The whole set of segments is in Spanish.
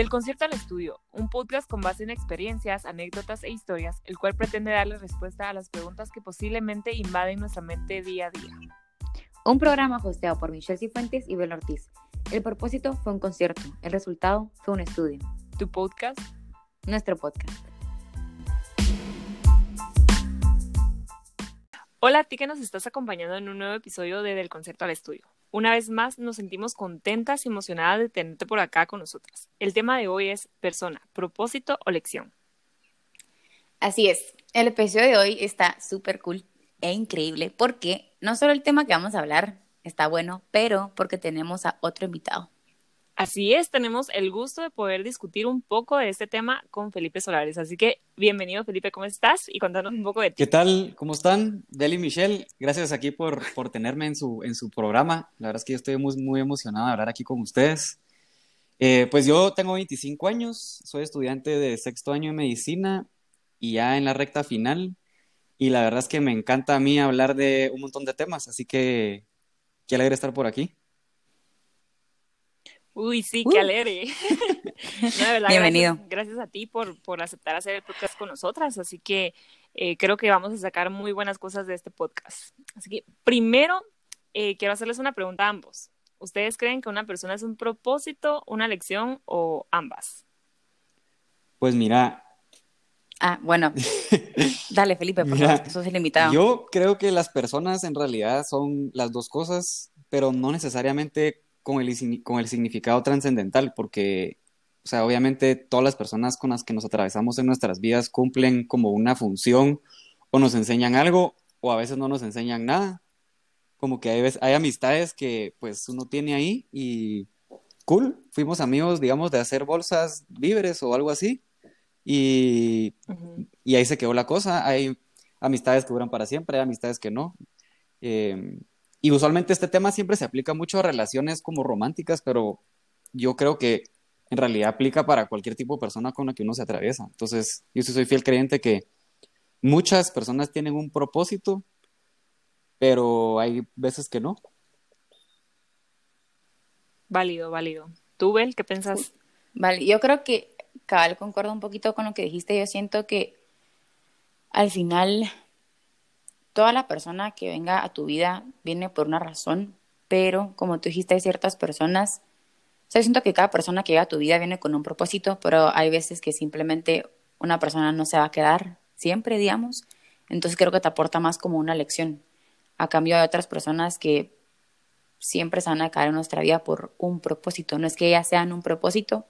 Del concierto al estudio, un podcast con base en experiencias, anécdotas e historias, el cual pretende darle respuesta a las preguntas que posiblemente invaden nuestra mente día a día. Un programa hosteado por Michelle Cifuentes y Bel Ortiz. El propósito fue un concierto, el resultado fue un estudio. Tu podcast, Nuestro podcast. Hola a ti que nos estás acompañando en un nuevo episodio de Del concierto al estudio. Una vez más nos sentimos contentas y emocionadas de tenerte por acá con nosotras. El tema de hoy es persona, propósito o lección. Así es, el episodio de hoy está súper cool e increíble porque no solo el tema que vamos a hablar está bueno, pero porque tenemos a otro invitado. Así es, tenemos el gusto de poder discutir un poco de este tema con Felipe Solares. Así que bienvenido Felipe, ¿cómo estás? Y contanos un poco de ti. ¿Qué tal? ¿Cómo están? Deli y Michelle, gracias aquí por, por tenerme en su, en su programa. La verdad es que yo estoy muy, muy emocionado de hablar aquí con ustedes. Eh, pues yo tengo 25 años, soy estudiante de sexto año de medicina y ya en la recta final. Y la verdad es que me encanta a mí hablar de un montón de temas, así que qué alegre estar por aquí. Uy, sí, qué alegre. No, de verdad, Bienvenido. Gracias, gracias a ti por, por aceptar hacer el podcast con nosotras. Así que eh, creo que vamos a sacar muy buenas cosas de este podcast. Así que primero eh, quiero hacerles una pregunta a ambos. ¿Ustedes creen que una persona es un propósito, una lección o ambas? Pues mira, Ah, bueno, dale Felipe, por Mira, favor, sos el invitado. yo creo que las personas en realidad son las dos cosas, pero no necesariamente con el, con el significado trascendental, porque, o sea, obviamente todas las personas con las que nos atravesamos en nuestras vidas cumplen como una función o nos enseñan algo o a veces no nos enseñan nada. Como que hay, veces- hay amistades que pues uno tiene ahí y cool, fuimos amigos, digamos, de hacer bolsas, víveres o algo así. Y Ujú. y ahí se quedó la cosa. Hay amistades que duran para siempre, hay amistades que no. Eh, y usualmente este tema siempre se aplica mucho a relaciones como románticas, pero yo creo que en realidad aplica para cualquier tipo de persona con la que uno se atraviesa. Entonces, yo sí soy fiel creyente que muchas personas tienen un propósito, pero hay veces que no. Válido, válido. ¿Tú, Bel, qué pensás? Vale, yo creo que cabal concuerdo un poquito con lo que dijiste. Yo siento que al final toda la persona que venga a tu vida viene por una razón, pero como tú dijiste, hay ciertas personas, o sea, yo siento que cada persona que llega a tu vida viene con un propósito, pero hay veces que simplemente una persona no se va a quedar siempre, digamos. Entonces creo que te aporta más como una lección. A cambio de otras personas que siempre se van a quedar en nuestra vida por un propósito. No es que ellas sean un propósito,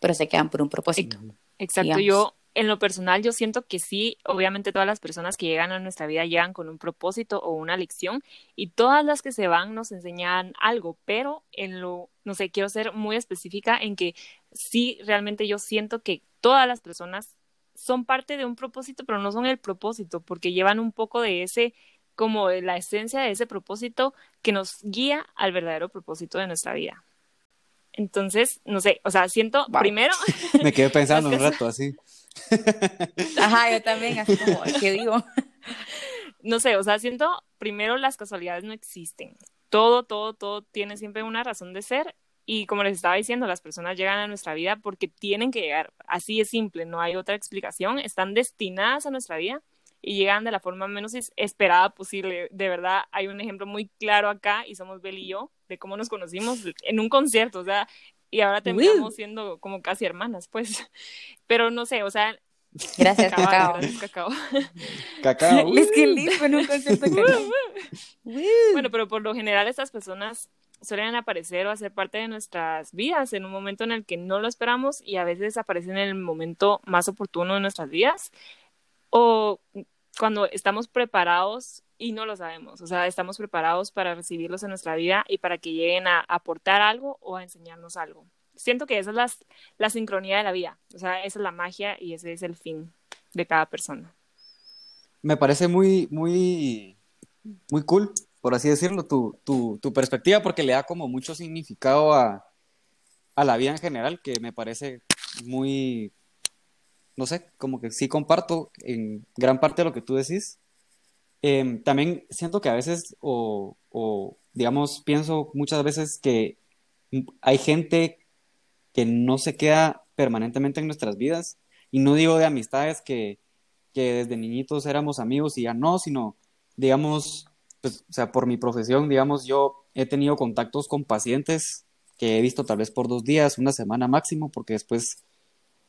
pero se quedan por un propósito. Exacto, digamos. yo en lo personal yo siento que sí, obviamente todas las personas que llegan a nuestra vida llegan con un propósito o una lección y todas las que se van nos enseñan algo, pero en lo, no sé, quiero ser muy específica en que sí, realmente yo siento que todas las personas son parte de un propósito, pero no son el propósito, porque llevan un poco de ese, como de la esencia de ese propósito que nos guía al verdadero propósito de nuestra vida. Entonces, no sé, o sea, siento Wow. primero Me quedé pensando un rato así. Ajá, yo también, así como, ¿qué digo? no sé, o sea, siento primero las casualidades no existen. Todo, todo, todo tiene siempre una razón de ser y como les estaba diciendo, las personas llegan a nuestra vida porque tienen que llegar. Así es simple, no hay otra explicación. Están destinadas a nuestra vida y llegan de la forma menos es- esperada posible. De verdad, hay un ejemplo muy claro acá y somos Bel y yo de cómo nos conocimos en un concierto, o sea, y ahora terminamos siendo como casi hermanas, pues. Pero no sé, o sea, Gracias, Cacao, Cacao. gracias, Cacao. Cacao. Es que fue en un concierto que Bueno, pero por lo general estas personas suelen aparecer o hacer parte de nuestras vidas en un momento en el que no lo esperamos y a veces aparecen en el momento más oportuno de nuestras vidas o cuando estamos preparados y no lo sabemos, o sea, estamos preparados para recibirlos en nuestra vida y para que lleguen a aportar algo o a enseñarnos algo. Siento que esa es las- la sincronía de la vida, o sea, esa es la magia y ese es el fin de cada persona. Me parece muy, muy, muy cool, por así decirlo, tu, tu, tu perspectiva, porque le da como mucho significado a, a la vida en general, que me parece muy, no sé, como que sí comparto en gran parte lo que tú decís. Em, también siento que a veces, o, o, digamos, pienso muchas veces que hay gente que no se queda permanentemente en nuestras vidas. Y no digo de amistades que, que desde niñitos éramos amigos y ya no, sino, digamos, pues, o sea, por mi profesión, digamos, yo he tenido contactos con pacientes que he visto tal vez por dos días, una semana máximo, porque después,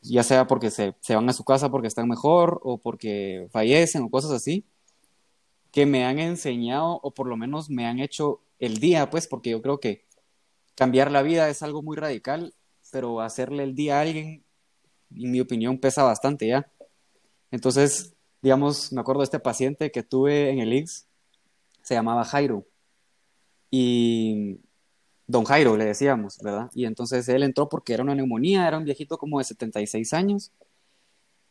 ya sea porque se, se van a su casa porque están mejor o porque fallecen o cosas así, que me han enseñado o por lo menos me han hecho el día, pues, porque yo creo que cambiar la vida es algo muy radical, pero hacerle el día a alguien, en mi opinión, pesa bastante ya. Entonces, digamos, me acuerdo de este paciente que tuve en el IX, se llamaba Jairo. Y Don Jairo le decíamos, ¿verdad? Y entonces él entró porque era una neumonía, era un viejito como de 76 años.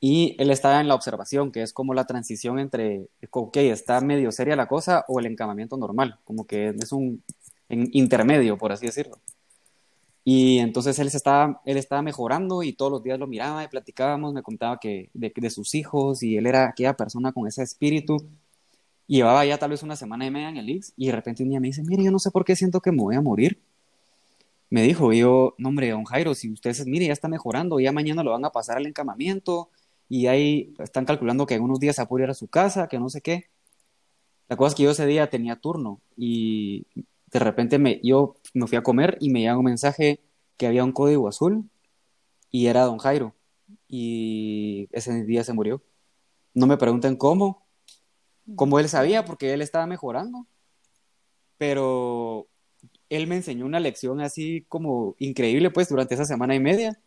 Y él estaba en la observación, que es como la transición entre, ok, está medio seria la cosa o el encamamiento normal, como que es un intermedio, por así decirlo. Y entonces él, estaba, él estaba mejorando y todos los días lo miraba y platicábamos, me contaba que de, de sus hijos y él era aquella persona con ese espíritu. Llevaba ya tal vez una semana y media en el IX y de repente un día me dice, mire, yo no sé por qué siento que me voy a morir. Me dijo, yo, no hombre, don Jairo, si usted, mire, ya está mejorando, ya mañana lo van a pasar al encamamiento y ahí están calculando que en unos días se va a ir a su casa, que no sé qué. La cosa es que yo ese día tenía turno y de repente me, yo me fui a comer y me llega un mensaje que había un código azul y era don Jairo. Y ese día se murió. No me pregunten cómo, cómo él sabía, porque él estaba mejorando. Pero él me enseñó una lección así como increíble, pues, durante esa semana y media.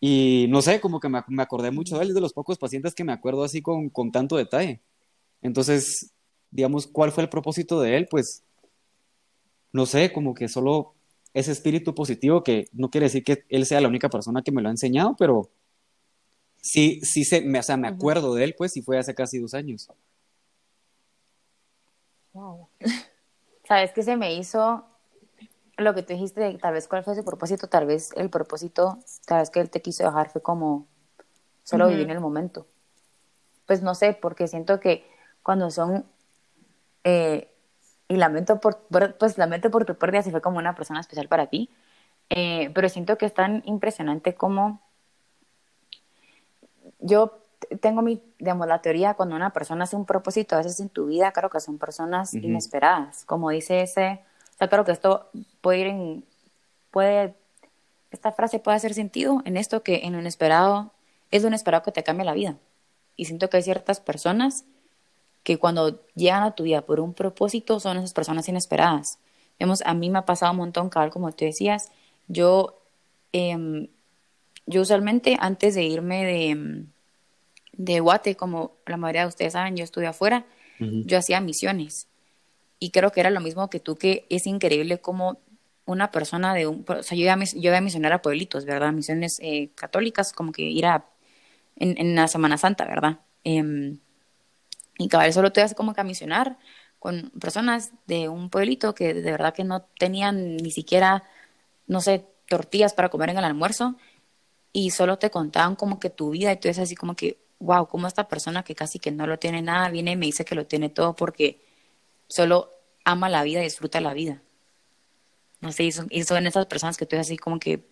Y no sé, como que me, me acordé mucho de él, es de los pocos pacientes que me acuerdo así con, con tanto detalle. Entonces, digamos, ¿cuál fue el propósito de él? Pues no sé, como que solo ese espíritu positivo que no quiere decir que él sea la única persona que me lo ha enseñado, pero sí, sí se, me, o sea, me acuerdo de él, pues, y fue hace casi dos años. Wow. ¿Sabes qué se me hizo? Lo que tú dijiste, tal vez cuál fue su propósito, tal vez el propósito, tal vez que él te quiso dejar fue como solo vivir en el momento. Pues no sé, porque siento que cuando son eh, y lamento por, pues lamento por tu pérdida si fue como una persona especial para ti, eh, pero siento que es tan impresionante como yo tengo mi, digamos, la teoría cuando una persona hace un propósito a veces en tu vida, creo que son personas inesperadas, como dice ese, o sea, creo que esto puede ir en, puede, esta frase puede hacer sentido en esto que en lo inesperado, es lo inesperado que te cambia la vida. Y siento que hay ciertas personas que cuando llegan a tu vida por un propósito son esas personas inesperadas. Vemos, a mí me ha pasado un montón, cabal, como tú decías, yo, eh, yo usualmente antes de irme de, em, de Guate, como la mayoría de ustedes saben, yo estuve afuera, yo hacía misiones. Y creo que era lo mismo que tú, que es increíble como una persona de un... O sea, yo iba a, yo iba a misionar a pueblitos, ¿verdad? Misiones eh, católicas, como que ir a... En, en la Semana Santa, ¿verdad? Eh, y cabal, solo te hace como que a misionar con personas de un pueblito que de verdad que no tenían ni siquiera, no sé, tortillas para comer en el almuerzo y solo te contaban como que tu vida y tú es así como que, wow, como esta persona que casi que no lo tiene nada viene y me dice que lo tiene todo porque solo ama la vida y disfruta la vida. No sé, y son, y son esas personas que tú es así como que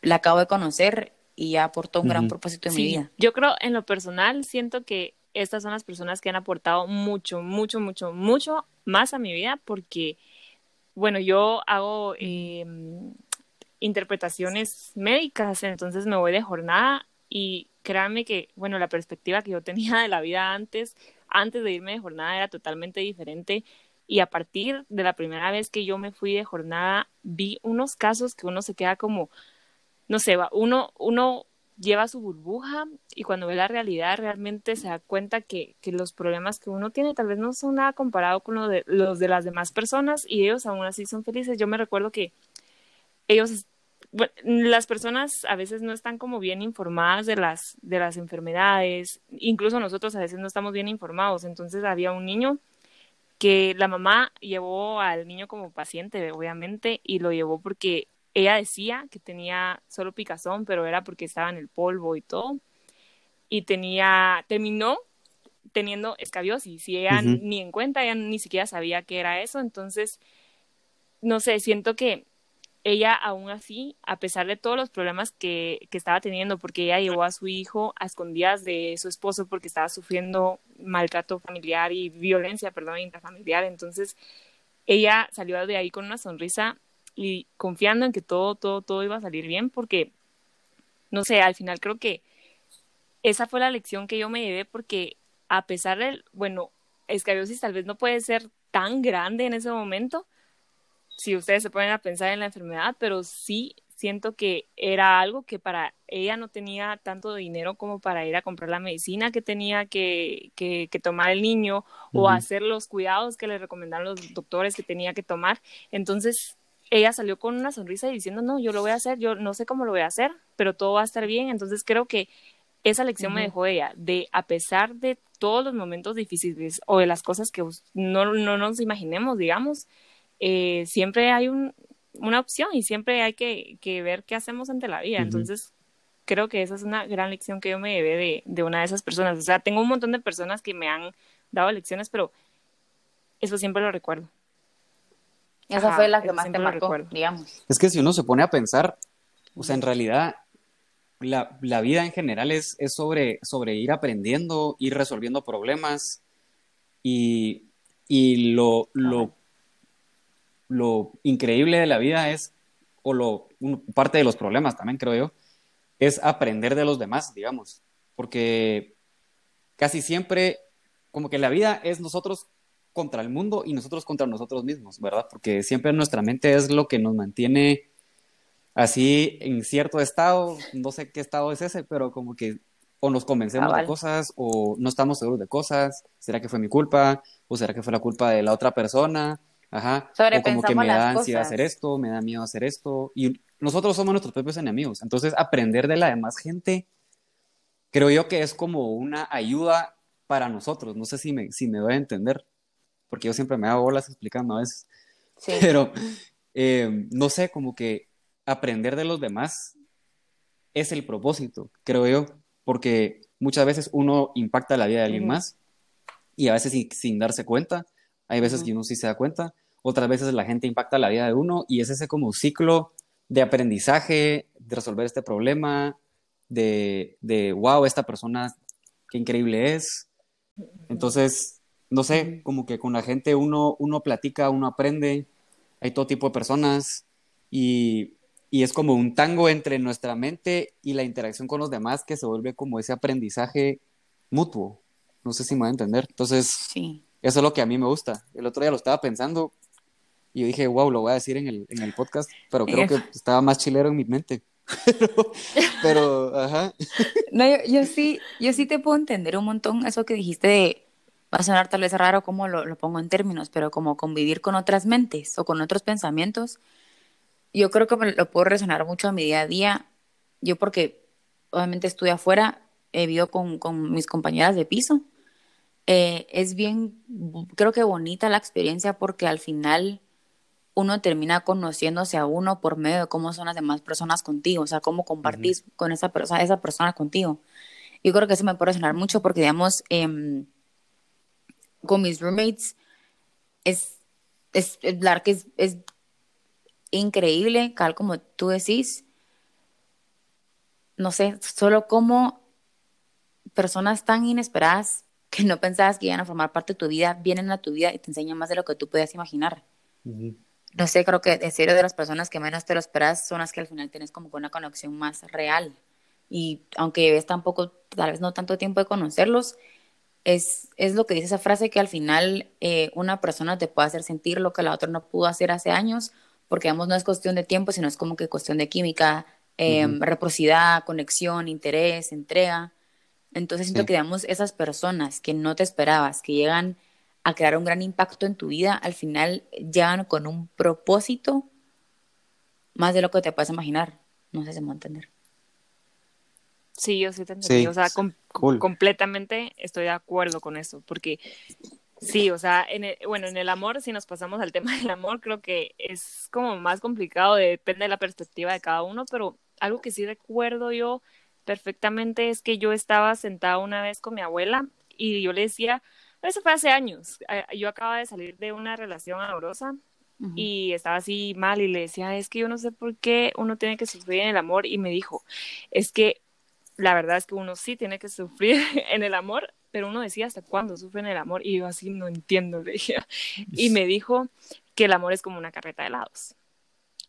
la acabo de conocer y ya aportó un gran propósito en mi vida. Yo creo, en lo personal, siento que estas son las personas que han aportado mucho, mucho, mucho, mucho más a mi vida porque, bueno, yo hago em, interpretaciones médicas, entonces me voy de jornada y créanme que, bueno, la perspectiva que yo tenía de la vida antes, antes de irme de jornada era totalmente diferente y a partir de la primera vez que yo me fui de jornada vi unos casos que uno se queda como, no sé, uno, uno lleva su burbuja y cuando ve la realidad realmente se da cuenta que, que, los problemas que uno tiene tal vez no son nada comparado con lo de, los de las demás personas y ellos aún así son felices. Yo me recuerdo que ellos, bueno, las personas a veces no están como bien informadas de las, de las enfermedades, incluso nosotros a veces no estamos bien informados. Entonces había un niño que la mamá llevó al niño como paciente, obviamente, y lo llevó porque ella decía que tenía solo picazón, pero era porque estaba en el polvo y todo. Y tenía, terminó teniendo escabiosis y ella ni en cuenta, ella ni siquiera sabía que era eso. Entonces, no sé, siento que ella aún así, a pesar de todos los problemas que, que, estaba teniendo, porque ella llevó a su hijo a escondidas de su esposo porque estaba sufriendo maltrato familiar y violencia, perdón, intrafamiliar, entonces ella salió de ahí con una sonrisa y confiando en que todo, todo, todo iba a salir bien, porque, no sé, al final creo que esa fue la lección que yo me llevé, porque a pesar del, bueno, escariosis tal vez no puede ser tan grande en ese momento, si ustedes se ponen a pensar en la enfermedad, pero sí siento que era algo que para ella no tenía tanto dinero como para ir a comprar la medicina que tenía que, que, tomar el niño o hacer los cuidados que le recomendaron los doctores que tenía que tomar. Entonces, ella salió con una sonrisa y diciendo, no, yo lo voy a hacer, yo no sé cómo lo voy a hacer, pero todo va a estar bien. Entonces, creo que esa lección me dejó ella, de a pesar de todos los momentos difíciles o de las cosas que no, no nos imaginemos, digamos, eh, siempre hay un, una opción y siempre hay que, que, ver qué hacemos ante la vida. Entonces, creo que esa es una gran lección que yo me llevé de, de, una de esas personas. O sea, tengo un montón de personas que me han dado lecciones, pero eso siempre lo recuerdo. Esa fue la que más te marcó, digamos. Es que si uno se pone a pensar, o sea, en realidad la, la vida en general es, es sobre, sobre ir aprendiendo, ir resolviendo problemas y, y lo, lo lo increíble de la vida es, o lo, parte de los problemas también creo yo, es aprender de los demás, digamos, porque casi siempre, como que la vida es nosotros contra el mundo y nosotros contra nosotros mismos, ¿verdad? Porque siempre nuestra mente es lo que nos mantiene así en cierto estado, no sé qué estado es ese, pero como que o nos convencemos de cosas o no estamos seguros de cosas, ¿será que fue mi culpa? ¿O será que fue la culpa de la otra persona? Ajá. o como que me da ansiedad hacer esto, me da miedo hacer esto. Y nosotros somos nuestros propios enemigos. Entonces, aprender de la demás gente, creo yo que es como una ayuda para nosotros. No sé si me, si me doy a entender, porque yo siempre me hago bolas explicando a veces. Sí. Pero, eh, no sé, como que aprender de los demás es el propósito, creo yo, porque muchas veces uno impacta la vida de alguien más y a veces sin darse cuenta hay veces que uno sí se da cuenta, otras veces la gente impacta la vida de uno y es ese como ciclo de aprendizaje, de resolver este problema, de, de wow, esta persona, qué increíble es. Entonces, no sé, como que con la gente uno, uno platica, uno aprende, hay todo tipo de personas y, y es como un tango entre nuestra mente y la interacción con los demás que se vuelve como ese aprendizaje mutuo. No sé si me va a entender. Entonces, sí. Eso es lo que a mí me gusta. El otro día lo estaba pensando y yo dije, wow, lo voy a decir en el, en el podcast, pero creo que estaba más chilero en mi mente. pero, ajá. No, yo, sí, yo sí te puedo entender un montón eso que dijiste de, va a sonar tal vez raro como lo, lo pongo en términos, pero como convivir con otras mentes o con otros pensamientos, yo creo que me lo puedo resonar mucho a mi día a día. Yo porque obviamente estuve afuera, he vivido con, con mis compañeras de piso eh, es bien, creo que bonita la experiencia porque al final uno termina conociéndose a uno por medio de cómo son las demás personas contigo, o sea, cómo compartís con esa persona, esa persona contigo. Yo creo que eso me puede resonar mucho porque, digamos, em, con mis roommates es, es, que es, es increíble, tal como tú decís. No sé, solo como personas tan inesperadas que no pensabas que iban a formar parte de tu vida, vienen a tu vida y te enseñan más de lo que tú podías imaginar. No sé, creo que en serio de las personas que menos te lo esperas son las que al final tienes como una conexión más real. Y aunque ves tampoco, tal vez no tanto tiempo de conocerlos, es, es lo que dice esa frase que al final eh, una persona te puede hacer sentir lo que la otra no pudo hacer hace años, porque digamos no es cuestión de tiempo, sino es como que cuestión de química, eh, reciprocidad, conexión, interés, entrega. Entonces siento que, digamos, esas personas que no te esperabas, que llegan a crear un gran impacto en tu vida, al final llegan con un propósito más de lo que te puedes imaginar. No sé si me va a entender. Sí, yo sí te entendí. o sea, completamente estoy de acuerdo con eso, porque sí, o sea, en bueno, en el amor, si nos pasamos al tema del amor, creo que es como más complicado, depende de la perspectiva de cada uno, pero algo que sí recuerdo yo perfectamente es que yo estaba sentada una vez con mi abuela y yo le decía, eso fue hace años, yo acababa de salir de una relación amorosa y estaba así mal y le decía, es que yo no sé por qué uno tiene que sufrir en el amor y me dijo, es que la verdad es que uno sí tiene que sufrir en el amor, pero uno decía hasta cuándo sufre en el amor y yo así no entiendo, le dije. Y me dijo que el amor es como una carreta de helados.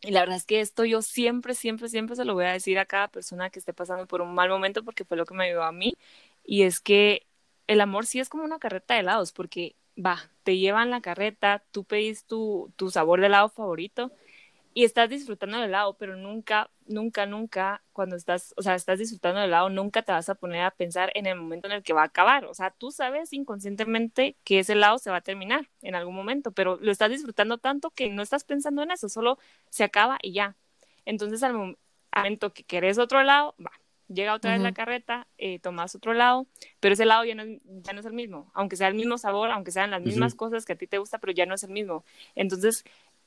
Y la verdad es que esto yo siempre, siempre, siempre se lo voy a decir a cada persona que esté pasando por un mal momento porque fue lo que me ayudó a mí. Y es que el amor sí es como una carreta de helados porque va, te llevan la carreta, tú pedís tu, tu sabor de helado favorito y estás disfrutando del helado, pero nunca, nunca, nunca, cuando estás, o sea, estás disfrutando del helado, nunca te vas a poner a pensar en el momento en el que va a acabar. O sea, tú sabes inconscientemente que ese helado se va a terminar en algún momento, pero lo estás disfrutando tanto que no estás pensando en eso, solo se acaba y ya. Entonces, al momento que querés otro helado, va, llega otra vez la carreta, eh, tomas otro lado, pero ese lado ya no, ya no es el mismo, aunque sea el mismo sabor, aunque sean las mismas cosas que a ti te gusta, pero ya no es el mismo. Entonces,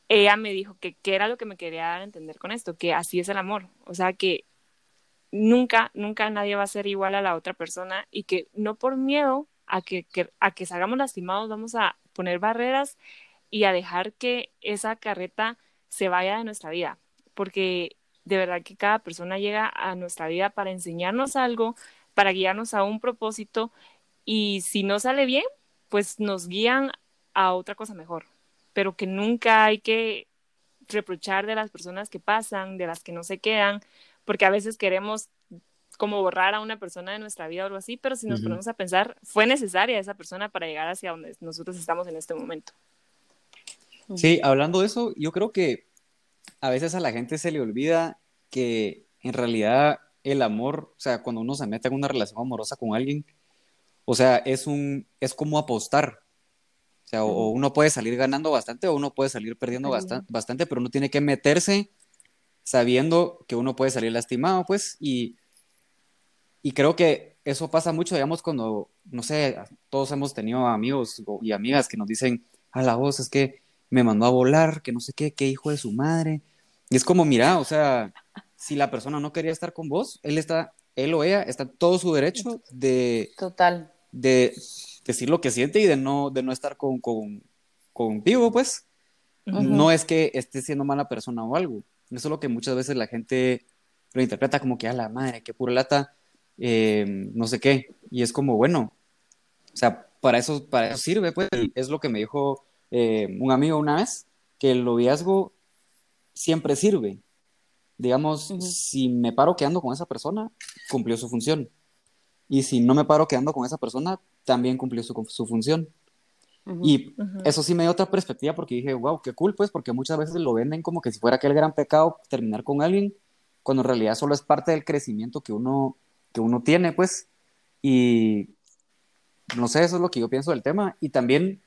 ella me dijo que qué era lo que me quería dar a entender con esto, que así es el amor, o sea, que nunca, nunca nadie va a ser igual a la otra persona y que no por miedo a que, que, a que salgamos lastimados vamos a poner barreras y a dejar que esa carreta se vaya de nuestra vida, porque de verdad que cada persona llega a nuestra vida para enseñarnos algo, para guiarnos a un propósito y si no sale bien, pues nos guían a otra cosa mejor, pero que nunca hay que reprochar de las personas que pasan, de las que no se quedan, porque a veces queremos como borrar a una persona de nuestra vida o algo así, pero si nos ponemos a pensar, fue necesaria esa persona para llegar hacia donde nosotros estamos en este momento. Sí, hablando de eso, yo creo que a veces a la gente se le olvida que en realidad el amor, o sea, cuando uno se mete en una relación amorosa con alguien, o sea, es un, es como apostar. O sea, o uno puede salir ganando bastante o uno puede salir perdiendo bastante, bastante, pero uno tiene que meterse sabiendo que uno puede salir lastimado, pues, y, y creo que eso pasa mucho, digamos, cuando, no sé, todos hemos tenido amigos y amigas que nos dicen, a la voz es que me mandó a volar, que no sé qué, qué hijo de su madre, y es como, mira, o sea, si la persona no quería estar con vos, él está, él o ella está todo su derecho de... Total. De decir lo que siente y de no, de no estar con, con, contigo, pues. No es que esté siendo mala persona o algo. Eso es lo que muchas veces la gente lo interpreta como que a la madre, que pura lata, eh, no sé qué. Y es como, bueno, o sea, para eso, para eso sirve, pues. Es lo que me dijo eh, un amigo una vez, que el noviazgo siempre sirve. Digamos, si me paro quedando con esa persona, cumplió su función. Y si no me paro quedando con esa persona, también cumplió su, su función. Y eso sí me dio otra perspectiva porque dije, wow, qué cool, pues, porque muchas veces lo venden como que si fuera aquel gran pecado terminar con alguien, cuando en realidad solo es parte del crecimiento que uno, que uno tiene, pues. Y no sé, eso es lo que yo pienso del tema. Y también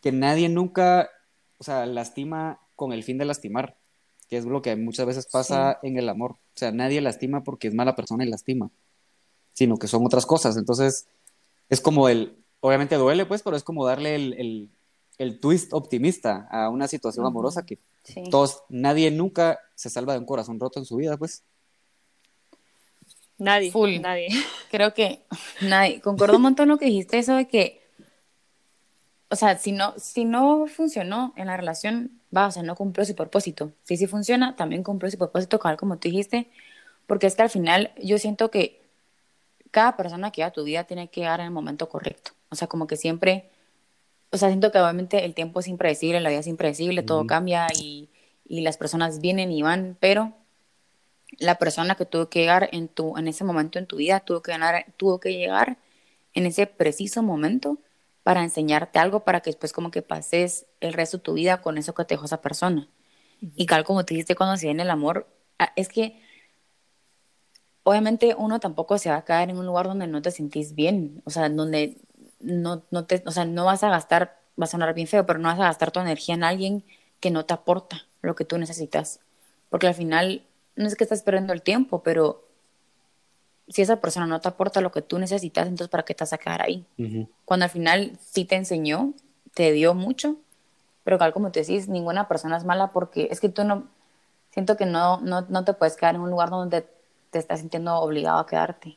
que nadie nunca, o sea, lastima con el fin de lastimar, que es lo que muchas veces pasa en el amor. O sea, nadie lastima porque es mala persona y lastima, sino que son otras cosas. Entonces, es como el, obviamente duele, pues, pero es como darle el, el, twist optimista a una situación amorosa que todos, nadie nunca se salva de un corazón roto en su vida, pues. Nadie, nadie. Creo que nadie. Concuerdo un montón lo que dijiste, eso de que o sea, si no, si no funcionó en la relación, va, o sea, no cumplió su propósito. Si sí funciona, también cumplió su propósito, como tú dijiste, porque es que al final yo siento que cada persona que va a tu vida tiene que llegar en el momento correcto. O sea, como que siempre, o sea, siento que obviamente el tiempo es impredecible, la vida es impredecible, todo cambia y, y, las personas vienen y van, pero la persona que tuvo que llegar en, tu, en ese momento en tu vida tuvo que, ganar, tuvo que llegar en ese preciso momento para enseñarte algo para que después como que pases el resto de tu vida con eso que te dejó esa persona. Y tal como te dijiste cuando se viene el amor, ah, es que obviamente uno tampoco se va a caer en un lugar donde no te sentís bien, o sea, donde no, no te, o sea, no vas a gastar, va a sonar bien feo, pero no vas a gastar tu energía en alguien que no te aporta lo que tú necesitas. Porque al final no es que estás perdiendo el tiempo, pero si esa persona no te aporta lo que tú necesitas, entonces ¿para qué te vas a quedar ahí? Cuando al final sí te enseñó, te dio mucho, pero tal como te decís, ninguna persona es mala porque es que tú no, siento que no, no, no te puedes quedar en un lugar donde te estás sintiendo obligado a quedarte.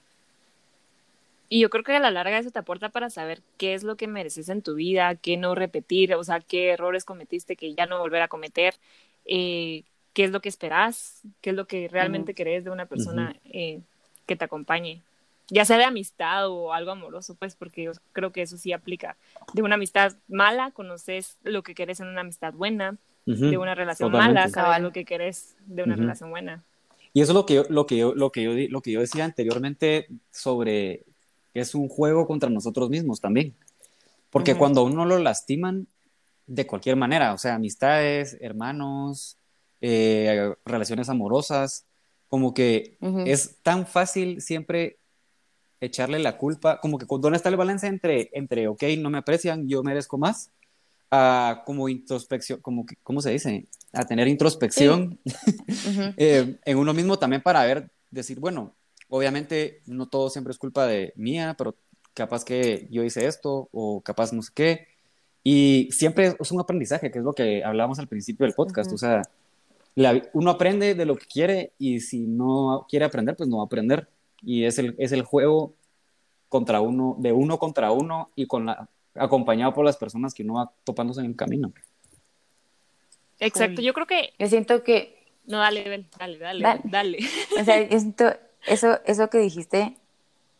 Y yo creo que a la larga eso te aporta para saber qué es lo que mereces en tu vida, qué no repetir, o sea, qué errores cometiste que ya no volver a cometer, eh, qué es lo que esperas, qué es lo que realmente querés de una persona eh, que te acompañe, ya sea de amistad o algo amoroso, pues, porque yo creo que eso sí aplica. De una amistad mala, conoces lo que querés en una amistad buena, de una relación mala, sabes lo que querés de una relación buena. Y eso es lo que yo, lo que yo, lo que yo, lo que yo decía anteriormente sobre que es un juego contra nosotros mismos también. Porque cuando a uno lo lastiman de cualquier manera, o sea, amistades, hermanos, eh, relaciones amorosas, como que es tan fácil siempre echarle la culpa, como que dónde está el balance entre, entre, ok, no me aprecian, yo merezco más, a como introspección, como que, ¿cómo se dice? A tener introspección eh, en uno mismo también para ver, decir, bueno, obviamente no todo siempre es culpa de mía, pero capaz que yo hice esto o capaz no sé qué. Y siempre es un aprendizaje, que es lo que hablábamos al principio del podcast. O sea, uno aprende de lo que quiere y si no quiere aprender, pues no va a aprender. Y es el, es el juego contra uno, de uno contra uno y con la, acompañado por las personas que uno va topándose en el camino. Exacto, yo creo que... Yo siento que... No, dale, dale, dale, dale. dale. O sea, yo siento eso, eso que dijiste,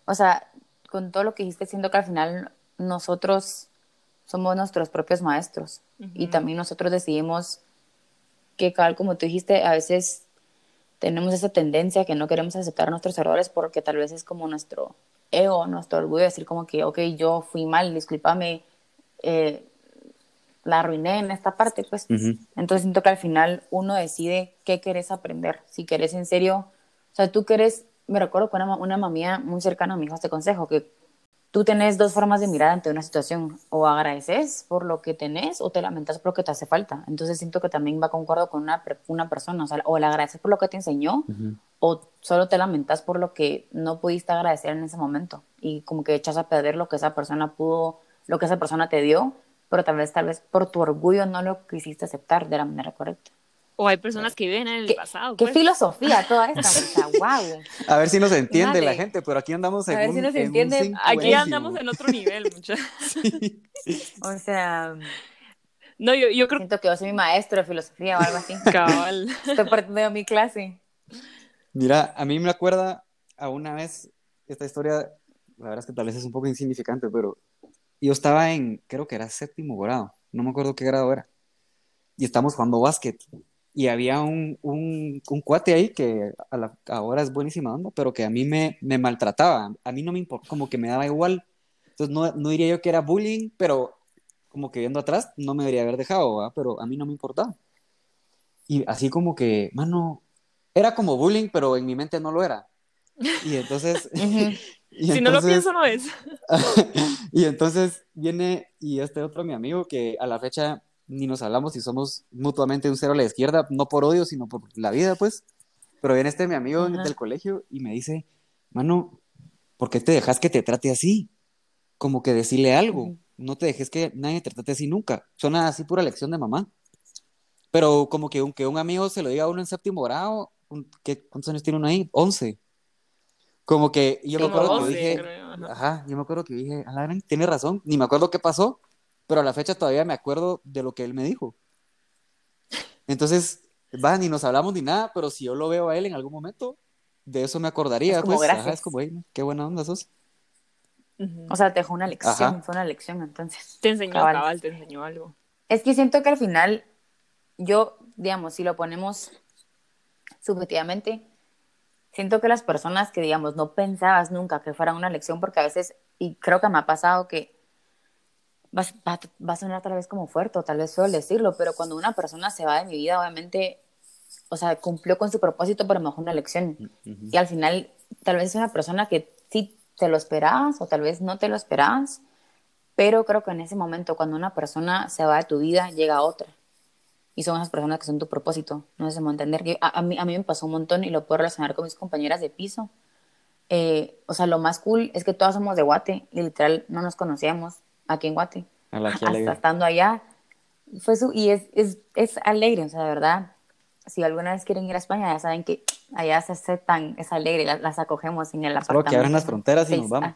o sea, con todo lo que dijiste, siento que al final nosotros somos nuestros propios maestros y también nosotros decidimos que, tal como tú dijiste, a veces tenemos esa tendencia que no queremos aceptar nuestros errores porque tal vez es como nuestro ego, nuestro orgullo, decir como que, ok, yo fui mal, discúlpame, eh, la arruiné en esta parte, pues. Entonces siento que al final uno decide qué querés aprender, si querés en serio, o sea, tú querés me recuerdo con una, una mamía muy cercana me dijo este consejo, que tú tenés dos formas de mirar ante una situación, o agradeces por lo que tenés o te lamentas por lo que te hace falta. Entonces siento que también va concuerdo con una, una persona, o sea, o le agradeces por lo que te enseñó, o solo te lamentas por lo que no pudiste agradecer en ese momento, y como que echas a perder lo que esa persona pudo, lo que esa persona te dio, pero tal vez, tal vez por tu orgullo no lo quisiste aceptar de la manera correcta. O hay personas que viven en el pasado. Qué pues. filosofía toda esta, wow. A ver si nos entiende la gente, pero aquí andamos en A ver si nos entiende. Aquí andamos en otro nivel, muchachos. O sea, no, yo, yo creo siento que yo soy mi maestro de filosofía o algo así. Cabal. Estoy partiendo de mi clase. Mira, a mí me acuerda a una vez esta historia, la verdad es que tal vez es un poco insignificante, pero yo estaba en, creo que era séptimo grado, no me acuerdo qué grado era, y estamos jugando básquet y había un, un, un, cuate ahí que a la, ahora es buenísima onda, pero que a mí me, me maltrataba, a mí no me importa, como que me daba igual. Entonces no, no, diría yo que era bullying, pero como que viendo atrás no me debería haber dejado, pero a mí no me importaba. Y así como que, mano, era como bullying, pero en mi mente no lo era. Y entonces... si no lo pienso, no es. y entonces viene y este otro mi amigo que a la fecha ni nos hablamos y somos mutuamente un cero a la izquierda, no por odio, sino por la vida, pues. Pero viene este mi amigo del colegio y me dice, mano, ¿por qué te dejas que te trate así? Como que decirle algo, no te dejes que nadie te trate así nunca. Suena así pura lección de mamá. Pero como que aunque un amigo se lo diga a uno en séptimo grado, ¿qué, ¿cuántos años tiene uno ahí? Once. Como que yo me acuerdo que dije, ajá, yo me acuerdo que dije, Alan, tiene razón, ni me acuerdo qué pasó, pero a la fecha todavía me acuerdo de lo que él me dijo. Entonces, va, ni nos hablamos ni nada, pero si yo lo veo a él en algún momento, de eso me acordaría. Es como pues, gracias. es como, qué buena onda sos. O sea, te dejó una lección, fue una lección entonces. Te enseñó cabal. te enseñó algo. Es que siento que al final, yo, digamos, si lo ponemos subjetivamente, siento que las personas que, digamos, no pensabas nunca que fuera una lección, porque a veces, y creo que me ha pasado que va, va, a sonar tal vez como fuerte, o tal vez suelo decirlo, pero cuando una persona se va de mi vida, obviamente, o sea, cumplió con su propósito, pero mejor una lección. Y al final, tal vez es una persona que sí te lo esperabas, o tal vez no te lo esperabas, pero creo que en ese momento, cuando una persona se va de tu vida, llega otra. Y son esas personas que son tu propósito. No sé cómo entender. A, a, mí, a mí me pasó un montón y lo puedo relacionar con mis compañeras de piso. Eh, o sea, lo más cool es que todas somos de Guate y literal no nos conocíamos aquí en Guate. Hasta estando allá. Fue su, y es, es, es, alegre, o sea, de verdad. Si alguna vez quieren ir a España, ya saben que allá se hace tan, es alegre, las, acogemos en el apartamento. Solo que abren las fronteras y nos vamos.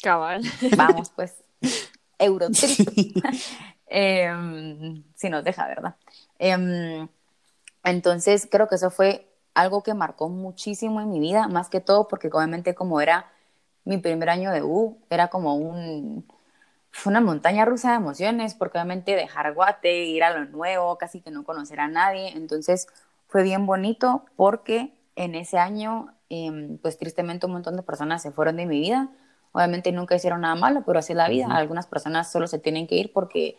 Cabal. Vamos, pues. Eurotrip. Em, si nos deja, ¿verdad? Em, entonces, creo que eso fue algo que marcó muchísimo en mi vida, más que todo porque obviamente como era mi primer año de U, era como un, fue una montaña rusa de emociones, porque obviamente dejar Guate, ir a lo nuevo, casi que no conocer a nadie, entonces fue bien bonito porque en ese año, em, pues tristemente un montón de personas se fueron de mi vida, obviamente nunca hicieron nada malo, pero así es la vida, algunas personas solo se tienen que ir porque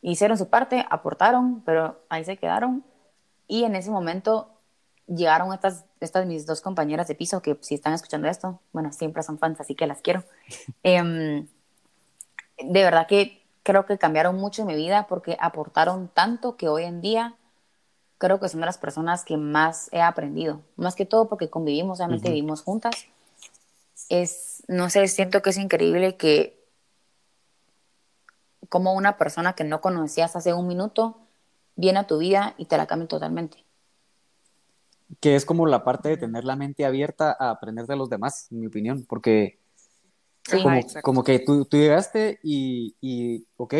hicieron su parte, aportaron, pero ahí se quedaron, y en ese momento llegaron estas, estas mis dos compañeras de piso que si están escuchando esto, bueno, siempre son fans, así que las quiero. Em, de verdad que creo que cambiaron mucho en mi vida porque aportaron tanto que hoy en día creo que son de las personas que más he aprendido. Más que todo porque convivimos, realmente vivimos juntas. Es, no sé, siento que es increíble que como una persona que no conocías hace un minuto viene a tu vida y te la cambia totalmente. Que es como la parte de tener la mente abierta a aprender de los demás, en mi opinión, porque como, que tú, tú llegaste y, y, ok,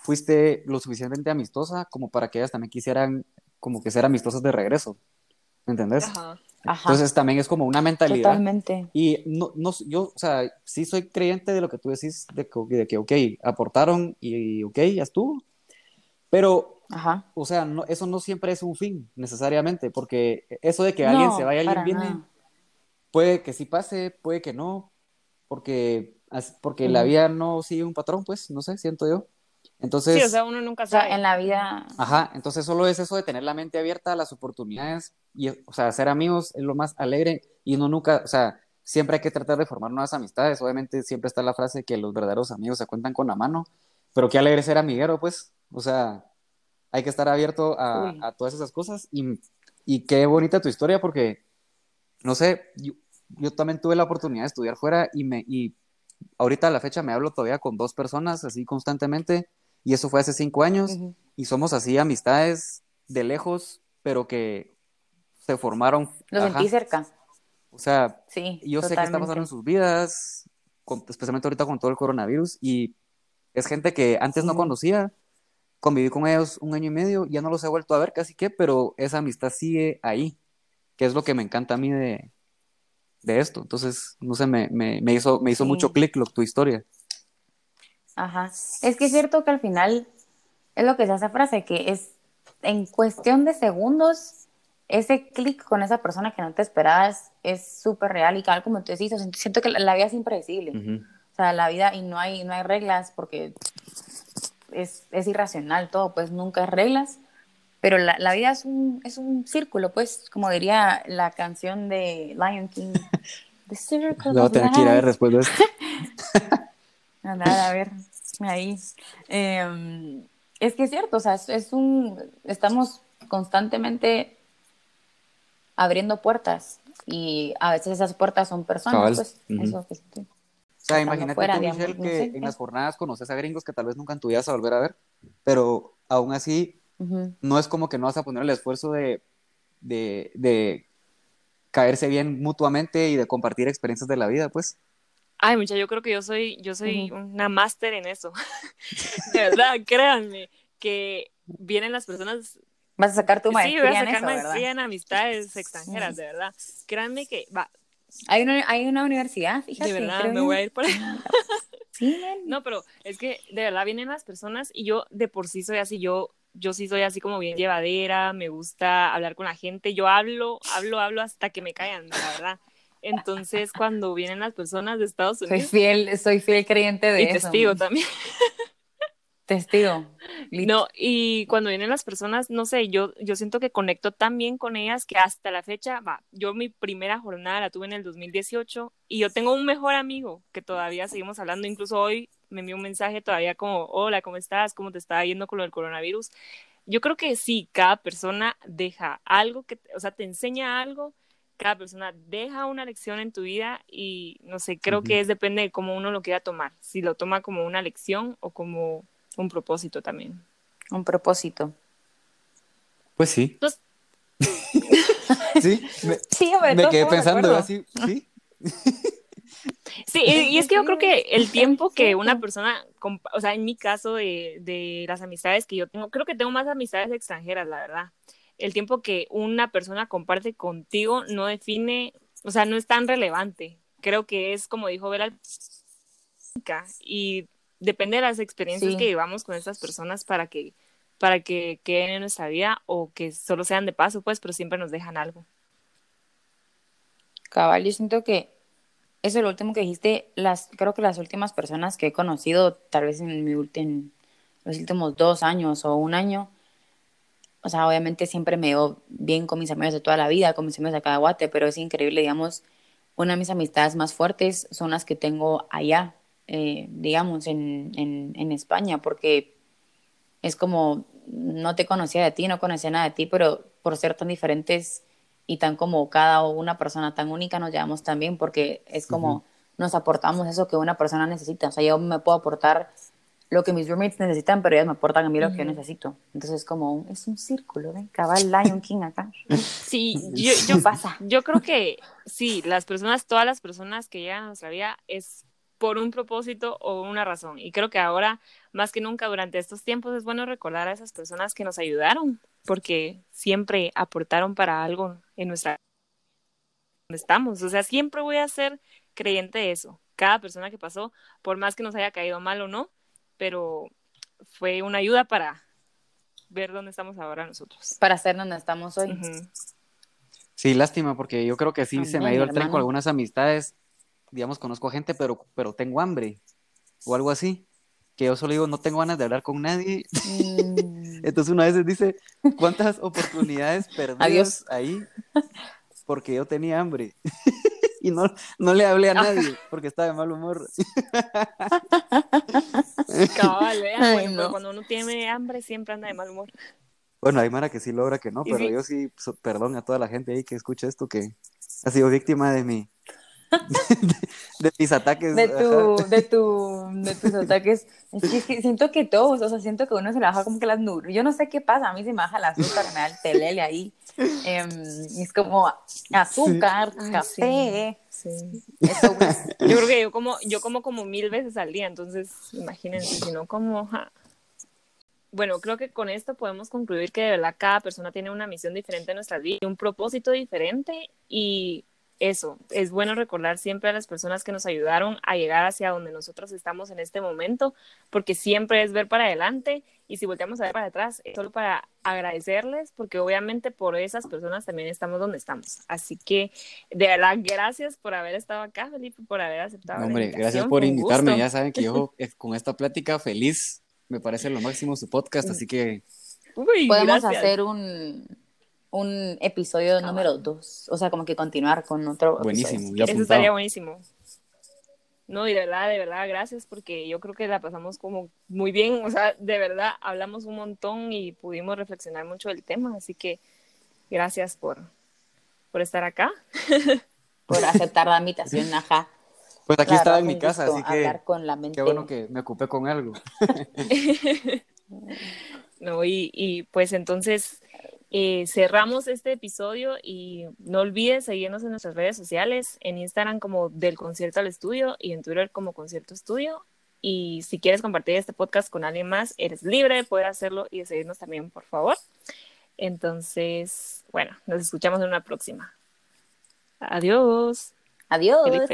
fuiste lo suficientemente amistosa como para que ellas también quisieran como que ser amistosas de regreso. ¿Me entendés? Ajá. Entonces también es como una mentalidad. Totalmente. Y no, no, yo, o sea, sí soy creyente de lo que tú decís, de que, de que ok, aportaron y, ok, ya estuvo. Pero, Ajá. o sea, no, eso no siempre es un fin, necesariamente, porque eso de que alguien se vaya, alguien viene, puede que sí pase, puede que no, porque, porque la vida no sigue un patrón, pues, no sé, siento yo. Entonces, sí, o sea, uno nunca sabe. en la vida. Ajá, entonces solo es eso de tener la mente abierta a las oportunidades y, o sea, ser amigos es lo más alegre y uno nunca, o sea, siempre hay que tratar de formar nuevas amistades. Obviamente siempre está la frase que los verdaderos amigos se cuentan con la mano, pero qué alegre ser amiguero, pues, o sea, hay que estar abierto a, a todas esas cosas y, y, qué bonita tu historia porque, no sé, yo, también tuve la oportunidad de estudiar fuera y, me, y ahorita a la fecha me hablo todavía con dos personas así constantemente y eso fue hace cinco años y somos así amistades de lejos, pero que se formaron. Lo sentí cerca. O sea, sí, yo sé qué está pasando en sus vidas, especialmente ahorita con todo el coronavirus y es gente que antes no conocía, conviví con ellos un año y medio, ya no los he vuelto a ver casi que, pero esa amistad sigue ahí, que es lo que me encanta a mí de, de esto. Entonces, no sé, me, me, me hizo, me hizo mucho clic tu historia. Ajá. Es que es cierto que al final es lo que se hace frase, que es en cuestión de segundos, ese clic con esa persona que no te esperabas es súper real y tal como tú decís, siento que la, vida es impredecible. O sea, la vida y no hay, no hay reglas porque es, es irracional todo, pues nunca hay reglas pero la, la, vida es un, es un círculo, pues, como diría la canción de Lion King. The Circle a tener que ir a ver después de esto. Nada, a ver, ahí. Em, es que es cierto, o sea, es, un, estamos constantemente abriendo puertas y a veces esas puertas son personas, pues, eso que O sea, imagínate tú, Michelle, que en las jornadas conoces a gringos que tal vez nunca en tu vida vas a volver a ver, pero aún así no es como que no vas a poner el esfuerzo de, de, caerse bien mutuamente y de compartir experiencias de la vida, pues. Ay, mucha, yo creo que yo soy, yo soy una máster en eso. de verdad, créanme, que vienen las personas. Vas a sacar tu maestría. Sí, voy a sacar maestría en amistades extranjeras, de verdad. Créanme que va. Hay una, hay una universidad, fíjate. De verdad, me voy a ir por ahí. sí, no, pero es que de verdad vienen las personas y yo de por sí soy así, yo yo sí soy así como bien llevadera, me gusta hablar con la gente, yo hablo, hablo, hablo hasta que me caigan, la verdad. Entonces, cuando vienen las personas de Estados Unidos... Soy fiel, soy fiel creyente de y testigo también. Testigo. No, y cuando vienen las personas, no sé, yo, yo siento que conecto tan bien con ellas que hasta la fecha, va, yo mi primera jornada la tuve en el 2018 y yo tengo un mejor amigo que todavía seguimos hablando, incluso hoy me envió un mensaje todavía como, hola, ¿cómo estás? ¿Cómo te está yendo con lo del coronavirus? Yo creo que sí, cada persona deja algo que, o sea, te enseña algo, cada persona deja una lección en tu vida y no sé, creo que es depende de cómo uno lo quiera tomar, si lo toma como una lección o como un propósito también. Un propósito. Pues sí. sí, me, sí, me quedé pensando así, sí. Sí, y es que yo creo que el tiempo que una persona, o sea, en mi caso de, de las amistades que yo tengo, creo que tengo más amistades extranjeras, la verdad. El tiempo que una persona comparte contigo no define, o sea, no es tan relevante. Creo que es como dijo Vera, y depende de las experiencias que llevamos con estas personas para que para que queden en nuestra vida o que solo sean de paso, pues, pero siempre nos dejan algo. Cabal, yo siento que eso es lo último que dijiste, las, creo que las últimas personas que he conocido, tal vez en, mi, en los últimos dos años o un año, o sea, obviamente siempre me veo bien con mis amigos de toda la vida, con mis amigos de cada guate, pero es increíble, digamos, una de mis amistades más fuertes son las que tengo allá, eh, digamos, en, en, en España, porque es como, no te conocía de ti, no conocía nada de ti, pero por ser tan diferentes y tan como cada una persona tan única nos llevamos también porque es como nos aportamos eso que una persona necesita. O sea, yo me puedo aportar lo que mis roommates necesitan, pero ellas me aportan a mí lo que yo necesito. Entonces es como, es un círculo, ¿ven? Cabal Lion King acá. Sí, yo, yo, pasa. yo creo que sí, las personas, todas las personas que llegan a nuestra vida es por un propósito o una razón. Y creo que ahora, más que nunca, durante estos tiempos, es bueno recordar a esas personas que nos ayudaron, porque siempre aportaron para algo en nuestra donde estamos. O sea, siempre voy a ser creyente de eso. Cada persona que pasó, por más que nos haya caído mal o no, pero fue una ayuda para ver dónde estamos ahora nosotros. Para ser donde estamos hoy. Sí, lástima, porque yo creo que sí se me ha ido el tren con algunas amistades digamos, conozco a gente, pero, pero tengo hambre o algo así. Que yo solo digo, no tengo ganas de hablar con nadie. Mm. Entonces una vez dice, ¿cuántas oportunidades perdí ahí? Porque yo tenía hambre. y no, no le hablé a nadie porque estaba de mal humor. Cabal, ¿eh? cuando uno tiene hambre siempre anda de mal humor. Bueno, hay Mara que sí logra que no, pero yo sí, perdón a toda la gente ahí que escucha esto que ha sido víctima de mi, de, mis ataques. De, tu, de, tu, de tus ataques. Es que, siento que todos, o sea, siento que uno se le baja como que las nubes. Yo no sé qué pasa, a mí se me baja el azúcar, me da el telele ahí. Em, es como azúcar, café. Sí. Eso, Yo creo que yo como, yo como como mil veces al día, entonces imagínense, si no como... Bueno, creo que con esto podemos concluir que de verdad cada persona tiene una misión diferente en nuestra vida, un propósito diferente y eso, es bueno recordar siempre a las personas que nos ayudaron a llegar hacia donde nosotros estamos en este momento, porque siempre es ver para adelante y si volteamos a ver para atrás, es solo para agradecerles, porque obviamente por esas personas también estamos donde estamos. Así que, de verdad, gracias por haber estado acá, Felipe, por haber aceptado. Hombre, gracias por invitarme. Ya saben que yo con esta plática feliz, me parece lo máximo su podcast, así que... Podemos hacer un un episodio número dos. O sea, como que continuar con otro. Buenísimo, Eso estaría buenísimo. No, y de verdad, de verdad, gracias, porque yo creo que la pasamos como muy bien. O sea, de verdad, hablamos un montón y pudimos reflexionar mucho del tema. Así que gracias por, por estar acá. por aceptar la invitación, ajá. Pues aquí estaba en mi casa, así que con la mente. qué bueno que me ocupé con algo. no, y, y pues entonces eh, cerramos este episodio y no olvides seguirnos en nuestras redes sociales, en Instagram como del concierto al estudio y en Twitter como concierto estudio. Y si quieres compartir este podcast con alguien más, eres libre de poder hacerlo y de seguirnos también, por favor. Entonces, bueno, nos escuchamos en una próxima. Adiós. Adiós.